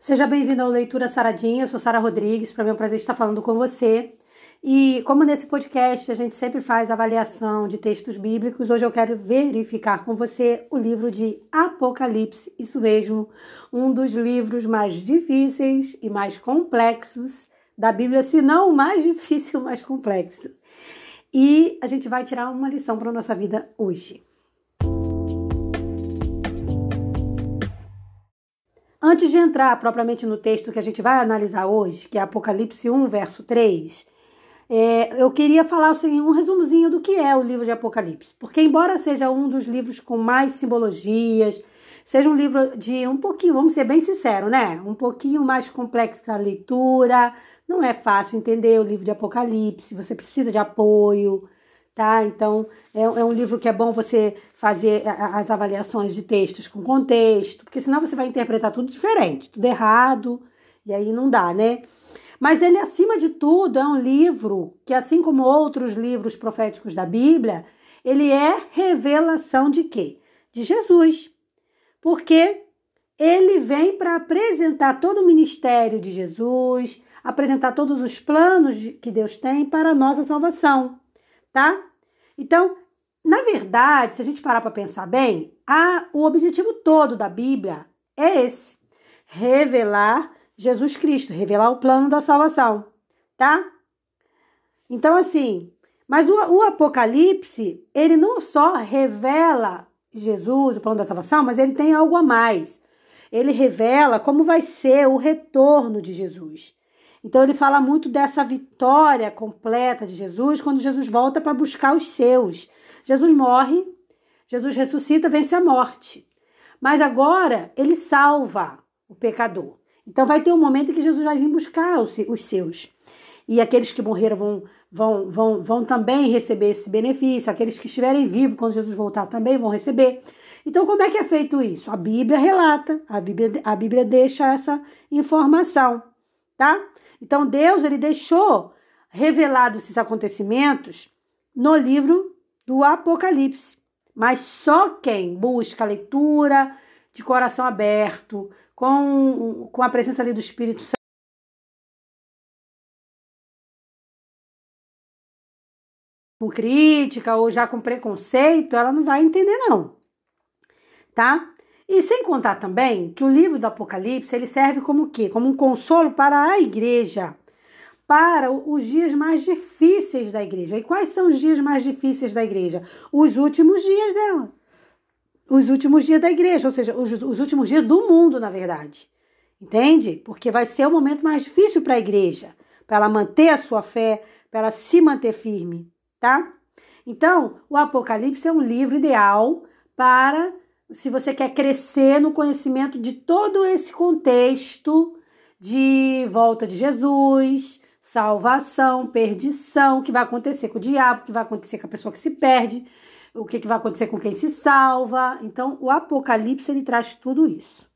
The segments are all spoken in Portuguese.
Seja bem-vindo ao Leitura Saradinha, eu sou Sara Rodrigues, para mim é um prazer estar falando com você. E como nesse podcast a gente sempre faz avaliação de textos bíblicos, hoje eu quero verificar com você o livro de Apocalipse, isso mesmo, um dos livros mais difíceis e mais complexos da Bíblia, se não o mais difícil, o mais complexo. E a gente vai tirar uma lição para a nossa vida hoje. Antes de entrar propriamente no texto que a gente vai analisar hoje, que é Apocalipse 1, verso 3, é, eu queria falar assim, um resumozinho do que é o livro de Apocalipse. Porque, embora seja um dos livros com mais simbologias, seja um livro de um pouquinho, vamos ser bem sinceros, né? Um pouquinho mais complexa a leitura, não é fácil entender o livro de Apocalipse, você precisa de apoio tá? Então, é, é, um livro que é bom você fazer as avaliações de textos com contexto, porque senão você vai interpretar tudo diferente, tudo errado, e aí não dá, né? Mas ele, acima de tudo, é um livro que, assim como outros livros proféticos da Bíblia, ele é revelação de quê? De Jesus. Porque ele vem para apresentar todo o ministério de Jesus, apresentar todos os planos que Deus tem para a nossa salvação tá? Então, na verdade, se a gente parar para pensar bem, a, o objetivo todo da Bíblia é esse: revelar Jesus Cristo, revelar o plano da salvação, tá? Então, assim, mas o, o Apocalipse, ele não só revela Jesus, o plano da salvação, mas ele tem algo a mais. Ele revela como vai ser o retorno de Jesus. Então ele fala muito dessa vitória completa de Jesus quando Jesus volta para buscar os seus. Jesus morre, Jesus ressuscita, vence a morte. Mas agora ele salva o pecador. Então vai ter um momento em que Jesus vai vir buscar os, os seus. E aqueles que morreram vão, vão, vão, vão também receber esse benefício. Aqueles que estiverem vivos quando Jesus voltar também vão receber. Então, como é que é feito isso? A Bíblia relata, a Bíblia, a Bíblia deixa essa informação, tá? Então Deus ele deixou revelados esses acontecimentos no livro do Apocalipse. Mas só quem busca a leitura de coração aberto, com, com a presença ali do Espírito Santo, com crítica ou já com preconceito, ela não vai entender não. Tá? E sem contar também que o livro do Apocalipse ele serve como o quê? Como um consolo para a igreja, para os dias mais difíceis da igreja. E quais são os dias mais difíceis da igreja? Os últimos dias dela. Os últimos dias da igreja, ou seja, os, os últimos dias do mundo, na verdade. Entende? Porque vai ser o momento mais difícil para a igreja, para ela manter a sua fé, para ela se manter firme, tá? Então, o Apocalipse é um livro ideal para se você quer crescer no conhecimento de todo esse contexto de volta de Jesus, salvação, perdição, o que vai acontecer com o diabo, o que vai acontecer com a pessoa que se perde, o que, vai acontecer com quem se salva. Então, o Apocalipse ele traz tudo isso.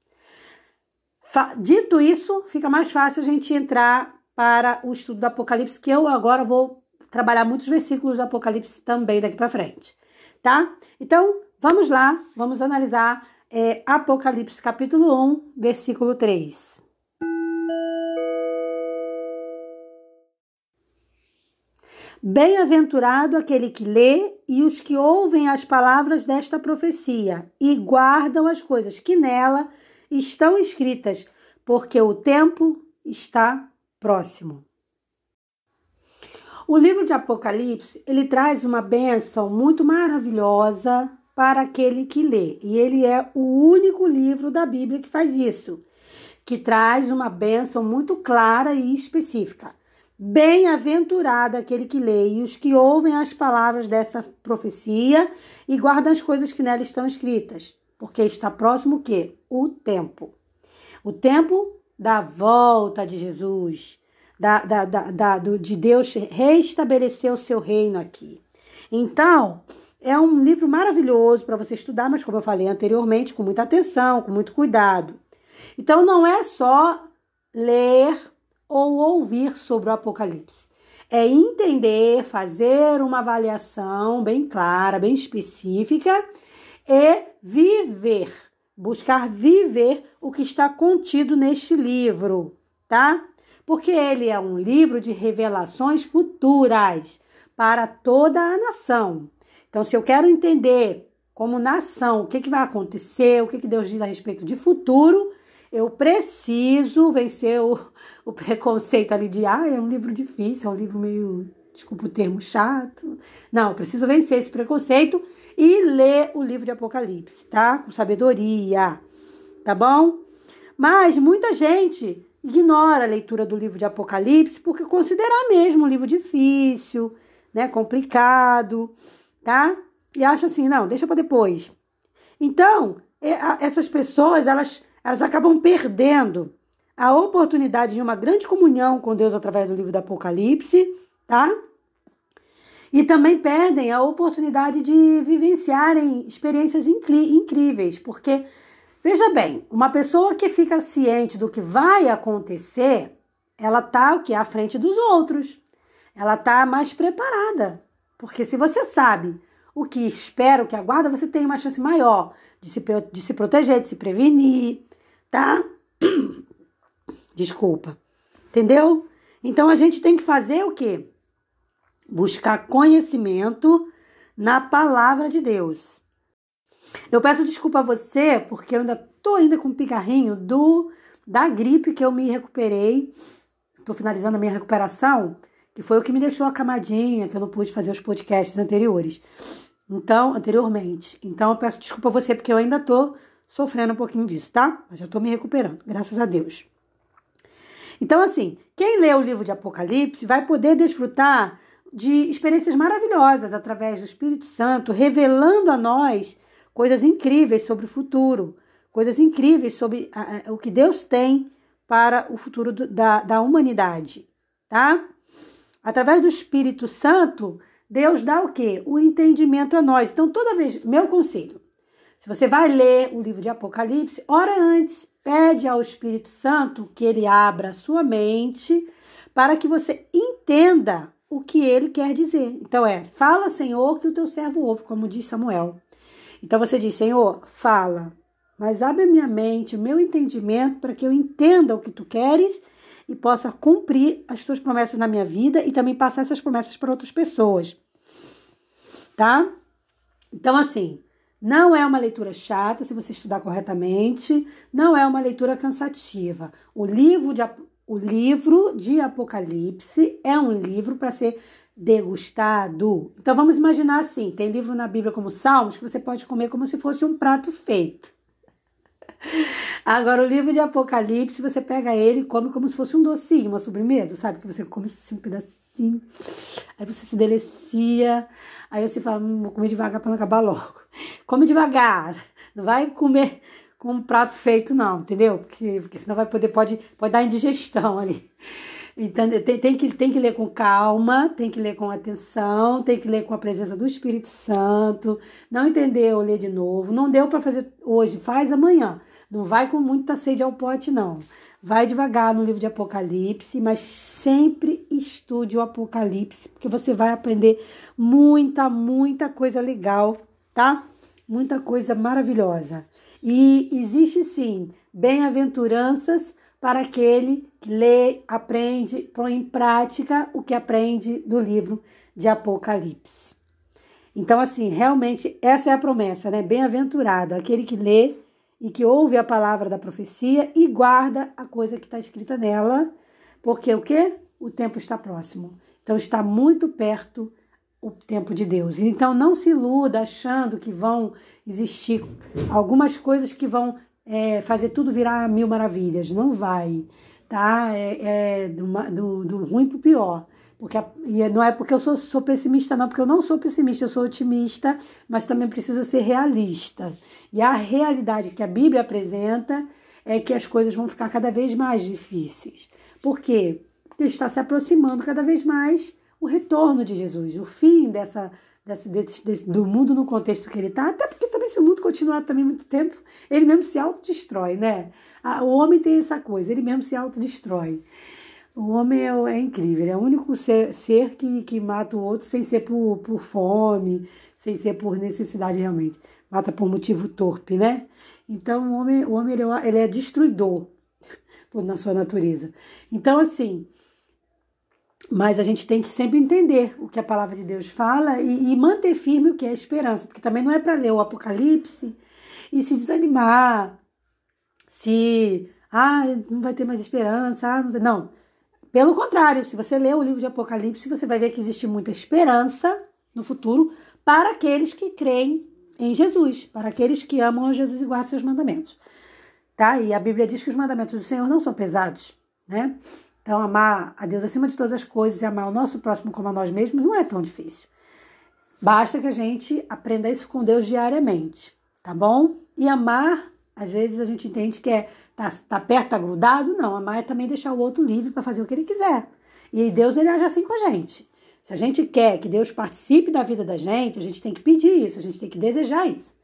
Dito isso, fica mais fácil a gente entrar para o estudo do Apocalipse, que eu agora vou trabalhar muitos versículos do Apocalipse também daqui para frente, tá? Então, Vamos lá, vamos analisar é, Apocalipse capítulo 1, versículo 3. Bem-aventurado aquele que lê e os que ouvem as palavras desta profecia e guardam as coisas que nela estão escritas, porque o tempo está próximo. O livro de Apocalipse, ele traz uma bênção muito maravilhosa para aquele que lê. E ele é o único livro da Bíblia que faz isso, que traz uma bênção muito clara e específica. Bem-aventurado aquele que lê e os que ouvem as palavras dessa profecia e guardam as coisas que nela estão escritas, porque está próximo o quê? O tempo. O tempo da volta de Jesus, da, da, da, da de Deus restabelecer o seu reino aqui. Então, é um livro maravilhoso para você estudar, mas como eu falei anteriormente, com muita atenção, com muito cuidado. Então não é só ler ou ouvir sobre o Apocalipse. É entender, fazer uma avaliação bem clara, bem específica e viver, buscar viver o que está contido neste livro, tá? Porque ele é um livro de revelações futuras para toda a nação. Então, se eu quero entender como nação o que, que vai acontecer, o que, que Deus diz a respeito de futuro, eu preciso vencer o, o preconceito ali de, ah, é um livro difícil, é um livro meio, desculpa o termo, chato. Não, preciso vencer esse preconceito e ler o livro de Apocalipse, tá? Com sabedoria, tá bom? Mas muita gente ignora a leitura do livro de Apocalipse porque considera mesmo um livro difícil, né, complicado, tá? E acha assim, não, deixa para depois. Então, essas pessoas, elas elas acabam perdendo a oportunidade de uma grande comunhão com Deus através do livro do Apocalipse, tá? E também perdem a oportunidade de vivenciarem experiências incríveis, porque veja bem, uma pessoa que fica ciente do que vai acontecer, ela tá o que à frente dos outros. Ela tá mais preparada. Porque se você sabe o que espera, o que aguarda, você tem uma chance maior de se, de se proteger, de se prevenir, tá? Desculpa. Entendeu? Então a gente tem que fazer o quê? Buscar conhecimento na palavra de Deus. Eu peço desculpa a você porque eu ainda tô ainda com um pigarrinho do da gripe que eu me recuperei. Estou finalizando a minha recuperação, que foi o que me deixou a camadinha, que eu não pude fazer os podcasts anteriores. Então, anteriormente. Então eu peço desculpa a você porque eu ainda tô sofrendo um pouquinho disso, tá? Mas já estou me recuperando, graças a Deus. Então, assim, quem lê o livro de Apocalipse vai poder desfrutar de experiências maravilhosas através do Espírito Santo, revelando a nós coisas incríveis sobre o futuro, coisas incríveis sobre a, a, o que Deus tem para o futuro do, da, da humanidade, tá? Através do Espírito Santo, Deus dá o quê? O entendimento a nós. Então, toda vez, meu conselho, se você vai ler o livro de Apocalipse, ora antes, pede ao Espírito Santo que ele abra a sua mente para que você entenda o que ele quer dizer. Então é, fala, Senhor, que o teu servo ouve, como diz Samuel. Então você diz, Senhor, fala, mas abre a minha mente, meu entendimento, para que eu entenda o que tu queres e possa cumprir as tuas promessas na minha vida e também passar essas promessas para outras pessoas. Tá? Então, assim, não é uma leitura chata se você estudar corretamente, não é uma leitura cansativa. O livro de, o livro de Apocalipse é um livro para ser degustado. Então vamos imaginar assim: tem livro na Bíblia como Salmos que você pode comer como se fosse um prato feito. Agora, o livro de Apocalipse, você pega ele e come como se fosse um docinho, uma sobremesa, sabe? Que você come assim um pedacinho, aí você se delicia, aí você fala, hum, vou comer devagar para não acabar logo. Come devagar, não vai comer com um prato feito, não, entendeu? Porque, porque senão vai poder, pode, pode dar indigestão ali. Então, tem, tem, que, tem que ler com calma, tem que ler com atenção, tem que ler com a presença do Espírito Santo. Não entendeu, ler de novo. Não deu para fazer hoje, faz amanhã. Não vai com muita sede ao pote, não. Vai devagar no livro de Apocalipse, mas sempre estude o Apocalipse, porque você vai aprender muita, muita coisa legal, tá? Muita coisa maravilhosa. E existe sim bem-aventuranças para aquele que lê, aprende, põe em prática o que aprende do livro de Apocalipse. Então, assim, realmente essa é a promessa, né? Bem-aventurado aquele que lê e que ouve a palavra da profecia e guarda a coisa que está escrita nela, porque o que? O tempo está próximo. Então, está muito perto o tempo de Deus. Então, não se iluda achando que vão existir algumas coisas que vão é, fazer tudo virar mil maravilhas. Não vai, tá? É, é do, do, do ruim para o pior. Porque e não é porque eu sou, sou pessimista, não, porque eu não sou pessimista, eu sou otimista, mas também preciso ser realista. E a realidade que a Bíblia apresenta é que as coisas vão ficar cada vez mais difíceis. Por quê? Porque está se aproximando cada vez mais o retorno de Jesus, o fim dessa desse, desse, desse, do mundo no contexto que ele está, até porque também se o mundo continuar também muito tempo, ele mesmo se autodestrói, né? O homem tem essa coisa, ele mesmo se autodestrói. O homem é, é incrível, é o único ser, ser, que, que mata o outro sem ser por, por fome, sem ser por necessidade realmente. Mata por motivo torpe, né? Então, o homem, o homem ele, ele é destruidor na sua natureza. Então, assim, mas a gente tem que sempre entender o que a palavra de Deus fala e, e manter firme o que é esperança, porque também não é para ler o Apocalipse e se desanimar, se ah, não vai ter mais esperança, ah, não, não. Pelo contrário, se você ler o livro de Apocalipse, você vai ver que existe muita esperança no futuro para aqueles que creem em Jesus, para aqueles que amam a Jesus e guardam seus mandamentos. Tá? E a Bíblia diz que os mandamentos do Senhor não são pesados, né? Então, amar a Deus acima de todas as coisas e amar o nosso próximo como a nós mesmos não é tão difícil. Basta que a gente aprenda isso com Deus diariamente, tá bom? E amar, às vezes a gente entende que é tá, tá perto, tá grudado. Não, amar é também deixar o outro livre para fazer o que ele quiser. E Deus, ele age assim com a gente. Se a gente quer que Deus participe da vida da gente, a gente tem que pedir isso, a gente tem que desejar isso.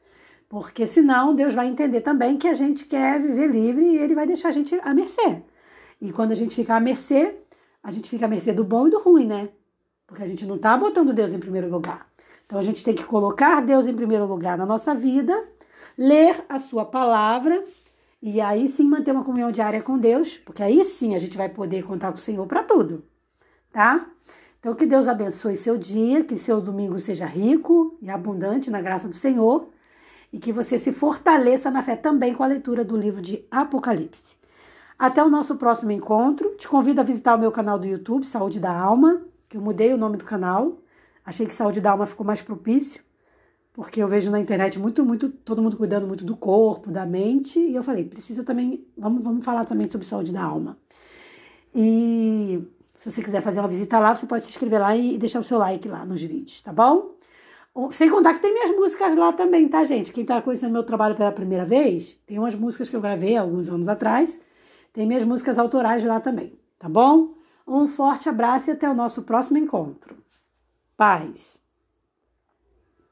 Porque senão Deus vai entender também que a gente quer viver livre e ele vai deixar a gente à mercê. E quando a gente fica à mercê, a gente fica à mercê do bom e do ruim, né? Porque a gente não está botando Deus em primeiro lugar. Então a gente tem que colocar Deus em primeiro lugar na nossa vida, ler a sua palavra e aí sim manter uma comunhão diária com Deus, porque aí sim a gente vai poder contar com o Senhor para tudo, tá? Então que Deus abençoe seu dia, que seu domingo seja rico e abundante na graça do Senhor e que você se fortaleça na fé também com a leitura do livro de Apocalipse. Até o nosso próximo encontro. Te convido a visitar o meu canal do YouTube, Saúde da Alma, que eu mudei o nome do canal. Achei que Saúde da Alma ficou mais propício, porque eu vejo na internet muito, muito, todo mundo cuidando muito do corpo, da mente, e eu falei, precisa também, vamos, vamos falar também sobre saúde da alma. E se você quiser fazer uma visita lá, você pode se inscrever lá e deixar o seu like lá nos vídeos, tá bom? Sem contar que tem minhas músicas lá também, tá, gente? Quem tá conhecendo meu trabalho pela primeira vez, tem umas músicas que eu gravei alguns anos atrás tem minhas músicas autorais lá também, tá bom? Um forte abraço e até o nosso próximo encontro. Paz!